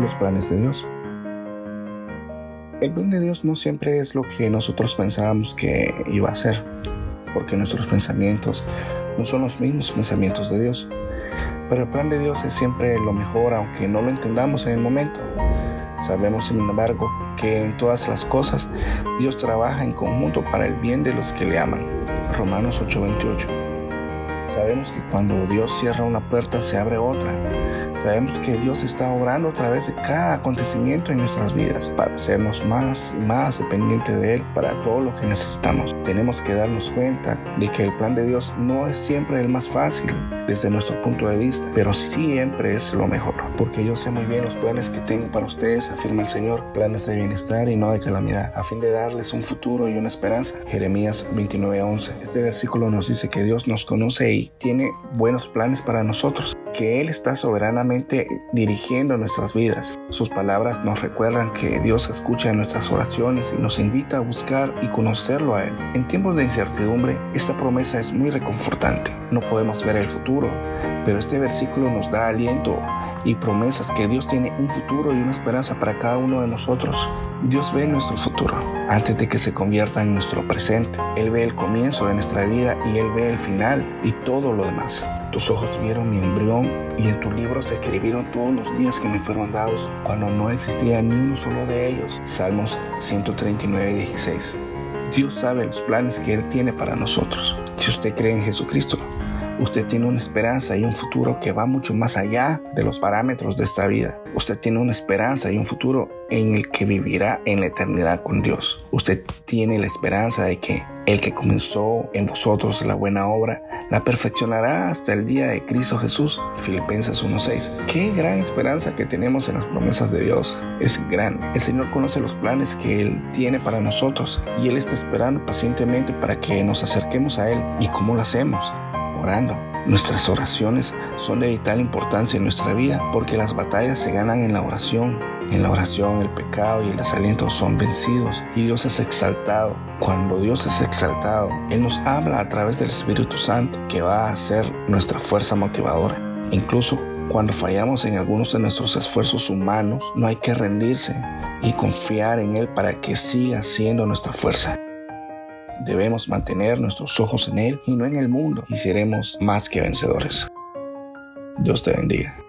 los planes de Dios. El plan de Dios no siempre es lo que nosotros pensábamos que iba a ser, porque nuestros pensamientos no son los mismos pensamientos de Dios. Pero el plan de Dios es siempre lo mejor, aunque no lo entendamos en el momento. Sabemos, sin embargo, que en todas las cosas Dios trabaja en conjunto para el bien de los que le aman. Romanos 8:28. Sabemos que cuando Dios cierra una puerta se abre otra. Sabemos que Dios está obrando a través de cada acontecimiento en nuestras vidas para hacernos más y más dependientes de Él para todo lo que necesitamos. Tenemos que darnos cuenta de que el plan de Dios no es siempre el más fácil desde nuestro punto de vista, pero siempre es lo mejor, porque yo sé muy bien los planes que tengo para ustedes, afirma el Señor, planes de bienestar y no de calamidad, a fin de darles un futuro y una esperanza. Jeremías 29:11. Este versículo nos dice que Dios nos conoce y tiene buenos planes para nosotros, que Él está soberanamente dirigiendo nuestras vidas. Sus palabras nos recuerdan que Dios escucha nuestras oraciones y nos invita a buscar y conocerlo a Él. En tiempos de incertidumbre, esta promesa es muy reconfortante. No podemos ver el futuro, pero este versículo nos da aliento y promesas que Dios tiene un futuro y una esperanza para cada uno de nosotros. Dios ve nuestro futuro antes de que se convierta en nuestro presente. Él ve el comienzo de nuestra vida y Él ve el final y todo lo demás. Tus ojos vieron mi embrión y en tu libro se escribieron todos los días que me fueron dados cuando no existía ni uno solo de ellos. Salmos 139, 16. Dios sabe los planes que Él tiene para nosotros. Si usted cree en Jesucristo, Usted tiene una esperanza y un futuro que va mucho más allá de los parámetros de esta vida. Usted tiene una esperanza y un futuro en el que vivirá en la eternidad con Dios. Usted tiene la esperanza de que el que comenzó en vosotros la buena obra la perfeccionará hasta el día de Cristo Jesús. Filipenses 1:6. Qué gran esperanza que tenemos en las promesas de Dios. Es grande. El Señor conoce los planes que Él tiene para nosotros y Él está esperando pacientemente para que nos acerquemos a Él. ¿Y cómo lo hacemos? orando. Nuestras oraciones son de vital importancia en nuestra vida porque las batallas se ganan en la oración. En la oración el pecado y el desaliento son vencidos y Dios es exaltado. Cuando Dios es exaltado, Él nos habla a través del Espíritu Santo que va a ser nuestra fuerza motivadora. Incluso cuando fallamos en algunos de nuestros esfuerzos humanos, no hay que rendirse y confiar en Él para que siga siendo nuestra fuerza. Debemos mantener nuestros ojos en Él y no en el mundo y seremos más que vencedores. Dios te bendiga.